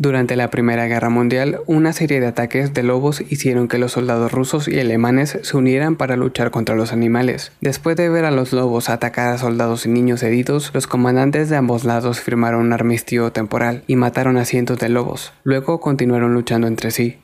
Durante la Primera Guerra Mundial, una serie de ataques de lobos hicieron que los soldados rusos y alemanes se unieran para luchar contra los animales. Después de ver a los lobos atacar a soldados y niños heridos, los comandantes de ambos lados firmaron un armisticio temporal y mataron a cientos de lobos. Luego continuaron luchando entre sí.